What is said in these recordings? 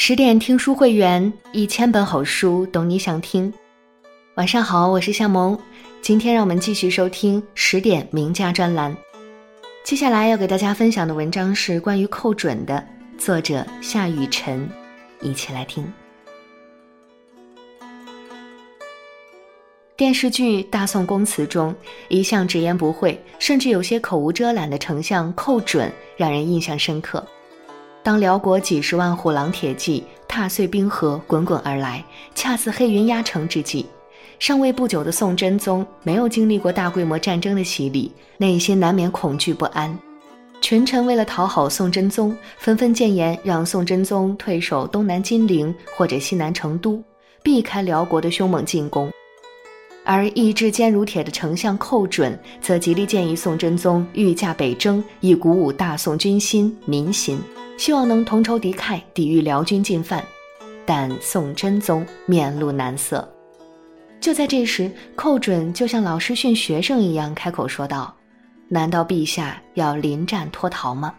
十点听书会员，一千本好书，懂你想听。晚上好，我是夏萌。今天让我们继续收听十点名家专栏。接下来要给大家分享的文章是关于寇准的，作者夏雨辰。一起来听。电视剧《大宋宫词》中，一向直言不讳，甚至有些口无遮拦的丞相寇准，让人印象深刻。当辽国几十万虎狼铁骑踏碎冰河滚滚而来，恰似黑云压城之际，上位不久的宋真宗没有经历过大规模战争的洗礼，内心难免恐惧不安。群臣为了讨好宋真宗，纷纷谏言让宋真宗退守东南金陵或者西南成都，避开辽国的凶猛进攻。而意志坚如铁的丞相寇准，则极力建议宋真宗御驾北征，以鼓舞大宋军心民心。希望能同仇敌忾，抵御辽军进犯，但宋真宗面露难色。就在这时，寇准就像老师训学生一样开口说道：“难道陛下要临战脱逃吗？”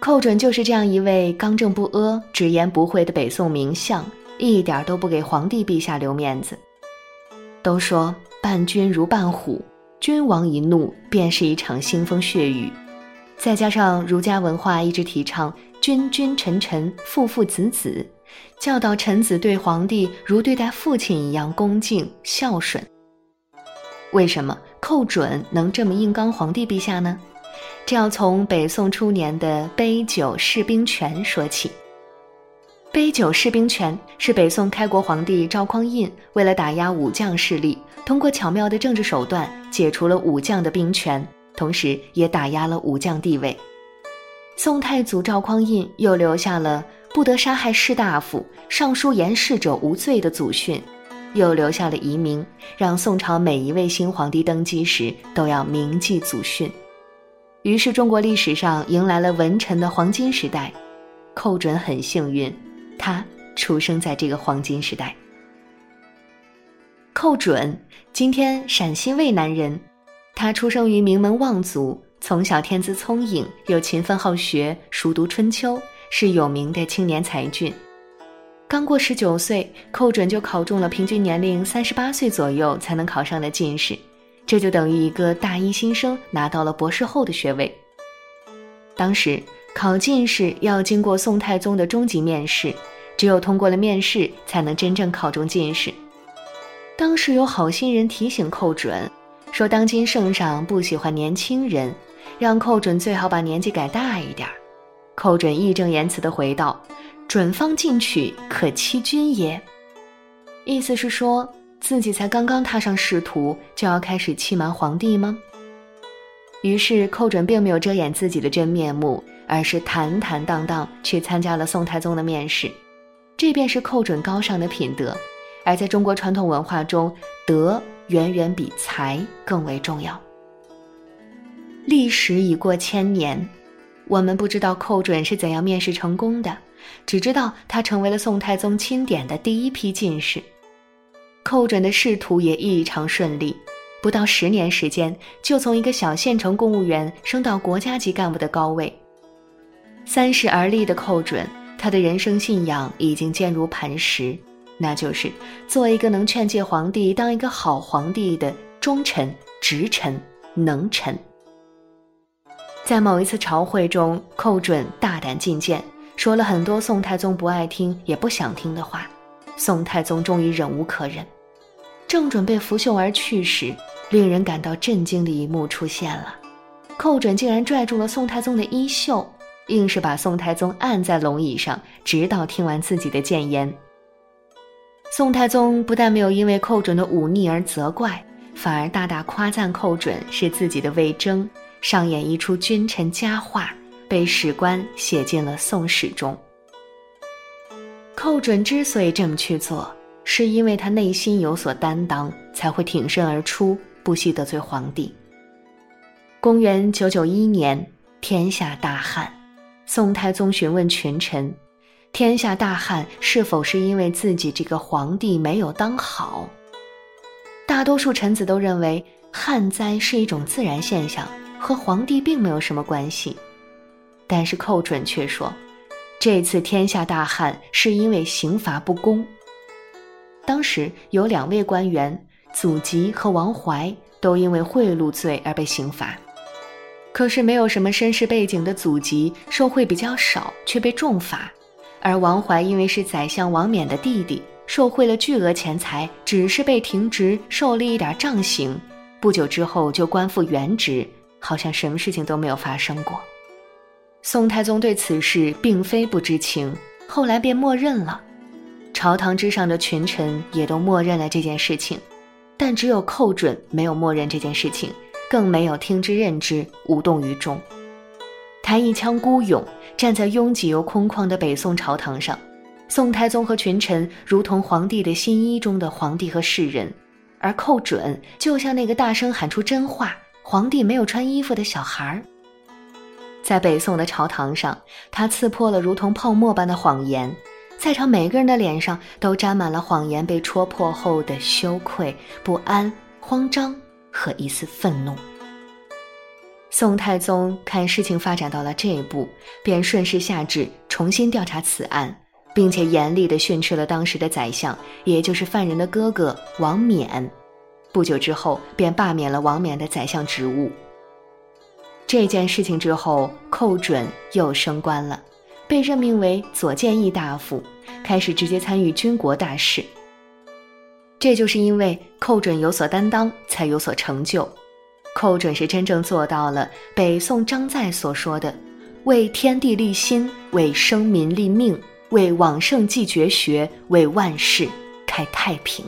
寇准就是这样一位刚正不阿、直言不讳的北宋名相，一点都不给皇帝陛下留面子。都说伴君如伴虎，君王一怒便是一场腥风血雨。再加上儒家文化一直提倡君君臣臣父父子子，教导臣子对皇帝如对待父亲一样恭敬孝顺。为什么寇准能这么硬刚皇帝陛下呢？这要从北宋初年的杯酒释兵权说起。杯酒释兵权是北宋开国皇帝赵匡胤为了打压武将势力，通过巧妙的政治手段解除了武将的兵权。同时，也打压了武将地位。宋太祖赵匡胤又留下了不得杀害士大夫、上书言事者无罪的祖训，又留下了遗名，让宋朝每一位新皇帝登基时都要铭记祖训。于是，中国历史上迎来了文臣的黄金时代。寇准很幸运，他出生在这个黄金时代。寇准，今天陕西渭南人。他出生于名门望族，从小天资聪颖，又勤奋好学，熟读春秋，是有名的青年才俊。刚过十九岁，寇准就考中了平均年龄三十八岁左右才能考上的进士，这就等于一个大一新生拿到了博士后的学位。当时考进士要经过宋太宗的终极面试，只有通过了面试，才能真正考中进士。当时有好心人提醒寇准。说当今圣上不喜欢年轻人，让寇准最好把年纪改大一点。寇准义正言辞地回道：“准方进取，可欺君也。”意思是说自己才刚刚踏上仕途，就要开始欺瞒皇帝吗？于是寇准并没有遮掩自己的真面目，而是坦坦荡荡去参加了宋太宗的面试。这便是寇准高尚的品德。而在中国传统文化中，德。远远比才更为重要。历史已过千年，我们不知道寇准是怎样面试成功的，只知道他成为了宋太宗钦点的第一批进士。寇准的仕途也异常顺利，不到十年时间就从一个小县城公务员升到国家级干部的高位。三十而立的寇准，他的人生信仰已经坚如磐石。那就是做一个能劝诫皇帝当一个好皇帝的忠臣、直臣、能臣。在某一次朝会中，寇准大胆进谏，说了很多宋太宗不爱听也不想听的话。宋太宗终于忍无可忍，正准备拂袖而去时，令人感到震惊的一幕出现了：寇准竟然拽住了宋太宗的衣袖，硬是把宋太宗按在龙椅上，直到听完自己的谏言。宋太宗不但没有因为寇准的忤逆而责怪，反而大大夸赞寇准是自己的魏征，上演一出君臣佳话，被史官写进了《宋史》中。寇准之所以这么去做，是因为他内心有所担当，才会挺身而出，不惜得罪皇帝。公元九九一年，天下大旱，宋太宗询问群臣。天下大旱，是否是因为自己这个皇帝没有当好？大多数臣子都认为旱灾是一种自然现象，和皇帝并没有什么关系。但是寇准却说，这次天下大旱是因为刑罚不公。当时有两位官员，祖籍和王怀，都因为贿赂罪而被刑罚。可是没有什么身世背景的祖籍受贿比较少，却被重罚；而王怀因为是宰相王冕的弟弟，受贿了巨额钱财，只是被停职，受了一点杖刑。不久之后就官复原职，好像什么事情都没有发生过。宋太宗对此事并非不知情，后来便默认了。朝堂之上的群臣也都默认了这件事情，但只有寇准没有默认这件事情，更没有听之任之，无动于衷。他一腔孤勇，站在拥挤又空旷的北宋朝堂上，宋太宗和群臣如同皇帝的新衣中的皇帝和世人，而寇准就像那个大声喊出真话、皇帝没有穿衣服的小孩儿。在北宋的朝堂上，他刺破了如同泡沫般的谎言，在场每个人的脸上都沾满了谎言被戳破后的羞愧、不安、慌张和一丝愤怒。宋太宗看事情发展到了这一步，便顺势下旨重新调查此案，并且严厉地训斥了当时的宰相，也就是犯人的哥哥王冕。不久之后，便罢免了王冕的宰相职务。这件事情之后，寇准又升官了，被任命为左谏议大夫，开始直接参与军国大事。这就是因为寇准有所担当，才有所成就。寇准是真正做到了北宋张载所说的“为天地立心，为生民立命，为往圣继绝学，为万世开太平”。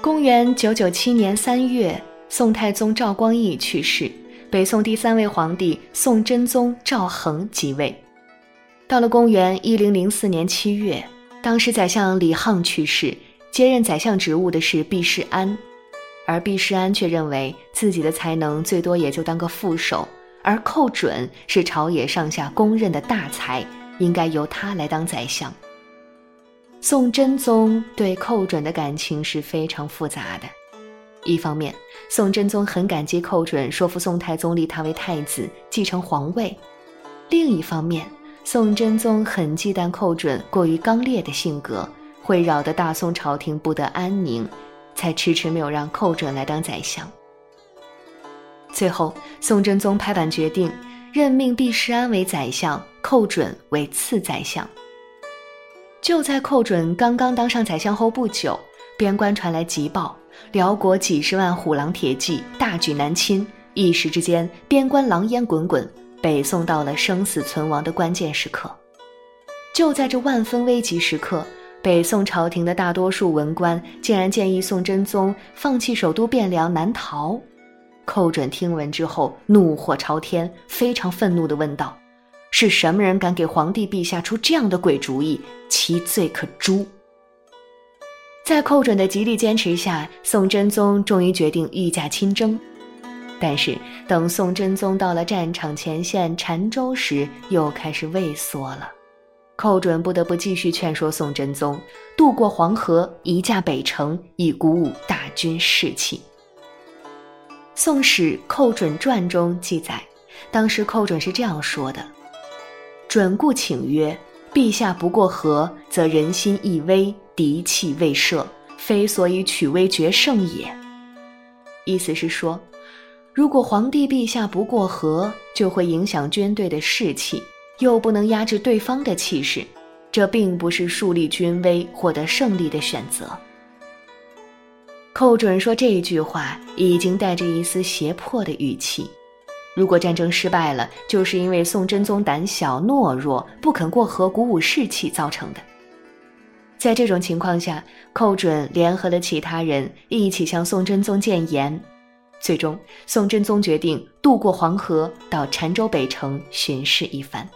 公元九九七年三月，宋太宗赵光义去世。北宋第三位皇帝宋真宗赵恒即位。到了公元一零零四年七月，当时宰相李沆去世，接任宰相职务的是毕世安，而毕世安却认为自己的才能最多也就当个副手，而寇准是朝野上下公认的大才，应该由他来当宰相。宋真宗对寇准的感情是非常复杂的。一方面，宋真宗很感激寇准说服宋太宗立他为太子，继承皇位；另一方面，宋真宗很忌惮寇准过于刚烈的性格，会扰得大宋朝廷不得安宁，才迟迟没有让寇准来当宰相。最后，宋真宗拍板决定，任命毕世安为宰相，寇准为次宰相。就在寇准刚刚当上宰相后不久，边关传来急报。辽国几十万虎狼铁骑大举南侵，一时之间边关狼烟滚滚，北宋到了生死存亡的关键时刻。就在这万分危急时刻，北宋朝廷的大多数文官竟然建议宋真宗放弃首都汴梁南逃。寇准听闻之后，怒火朝天，非常愤怒地问道：“是什么人敢给皇帝陛下出这样的鬼主意？其罪可诛！”在寇准的极力坚持下，宋真宗终于决定御驾亲征。但是，等宋真宗到了战场前线澶州时，又开始畏缩了。寇准不得不继续劝说宋真宗渡过黄河，移驾北城，以鼓舞大军士气。《宋史·寇准传》中记载，当时寇准是这样说的：“准故请曰。”陛下不过河，则人心易危，敌气未设，非所以取威决胜也。意思是说，如果皇帝陛下不过河，就会影响军队的士气，又不能压制对方的气势，这并不是树立军威、获得胜利的选择。寇准说这一句话，已经带着一丝胁迫的语气。如果战争失败了，就是因为宋真宗胆小懦弱，不肯过河鼓舞士气造成的。在这种情况下，寇准联合了其他人一起向宋真宗谏言，最终宋真宗决定渡过黄河，到澶州北城巡视一番。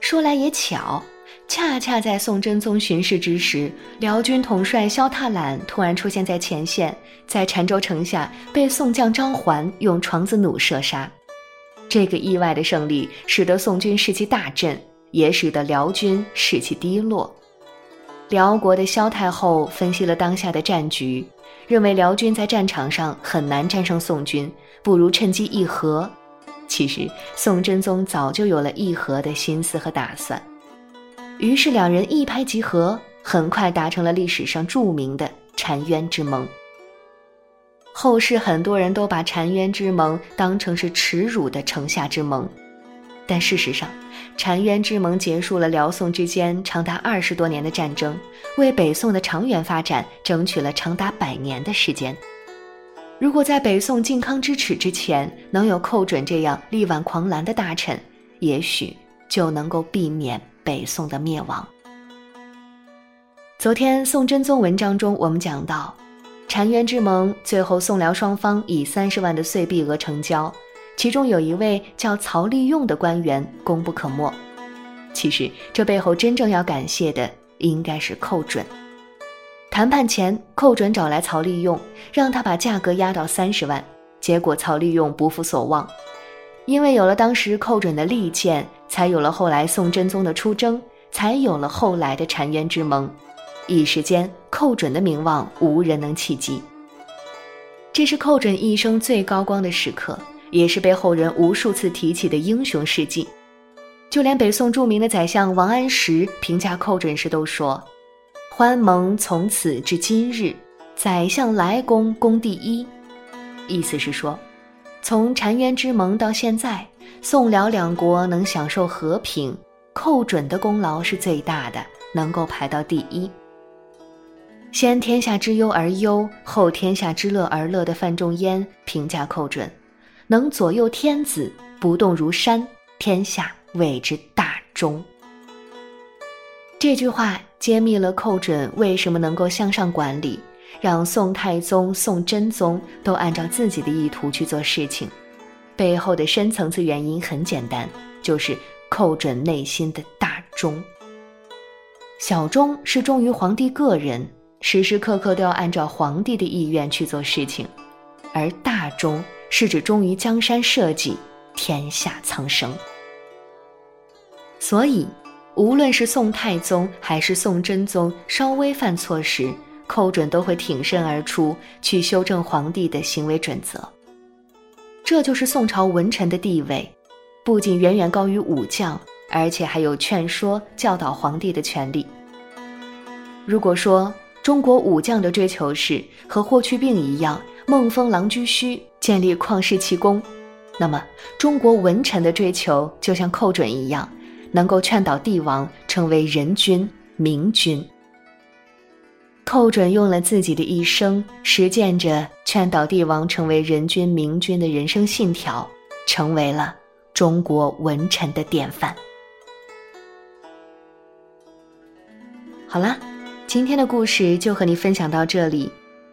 说来也巧。恰恰在宋真宗巡视之时，辽军统帅萧踏懒突然出现在前线，在澶州城下被宋将张环用床子弩射杀。这个意外的胜利使得宋军士气大振，也使得辽军士气低落。辽国的萧太后分析了当下的战局，认为辽军在战场上很难战胜宋军，不如趁机议和。其实宋真宗早就有了议和的心思和打算，于是两人一拍即合，很快达成了历史上著名的澶渊之盟。后世很多人都把澶渊之盟当成是耻辱的城下之盟，但事实上，澶渊之盟结束了辽宋之间长达二十多年的战争，为北宋的长远发展争取了长达百年的时间。如果在北宋靖康之耻之前能有寇准这样力挽狂澜的大臣，也许就能够避免北宋的灭亡。昨天宋真宗文章中，我们讲到，澶渊之盟最后宋辽双方以三十万的岁币额成交，其中有一位叫曹利用的官员功不可没。其实这背后真正要感谢的应该是寇准。谈判前，寇准找来曹利用，让他把价格压到三十万。结果曹利用不负所望，因为有了当时寇准的利剑，才有了后来宋真宗的出征，才有了后来的澶渊之盟。一时间，寇准的名望无人能企及。这是寇准一生最高光的时刻，也是被后人无数次提起的英雄事迹。就连北宋著名的宰相王安石评价寇准时都说。欢盟从此至今日，宰相来公功第一。意思是说，从澶渊之盟到现在，宋辽两国能享受和平，寇准的功劳是最大的，能够排到第一。先天下之忧而忧，后天下之乐而乐的范仲淹评价寇准，能左右天子，不动如山，天下谓之大中。这句话揭秘了寇准为什么能够向上管理，让宋太宗、宋真宗都按照自己的意图去做事情。背后的深层次原因很简单，就是寇准内心的大忠。小忠是忠于皇帝个人，时时刻刻都要按照皇帝的意愿去做事情；而大忠是指忠于江山社稷、天下苍生。所以。无论是宋太宗还是宋真宗，稍微犯错时，寇准都会挺身而出，去修正皇帝的行为准则。这就是宋朝文臣的地位，不仅远远高于武将，而且还有劝说、教导皇帝的权利。如果说中国武将的追求是和霍去病一样，梦封狼居胥，建立旷世奇功，那么中国文臣的追求就像寇准一样。能够劝导帝王成为人君明君。寇准用了自己的一生，实践着劝导帝王成为人君明君的人生信条，成为了中国文臣的典范。好啦，今天的故事就和你分享到这里。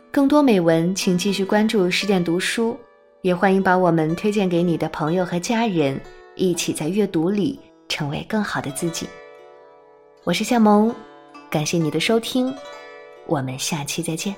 更多美文，请继续关注十点读书，也欢迎把我们推荐给你的朋友和家人，一起在阅读里。成为更好的自己。我是夏萌，感谢你的收听，我们下期再见。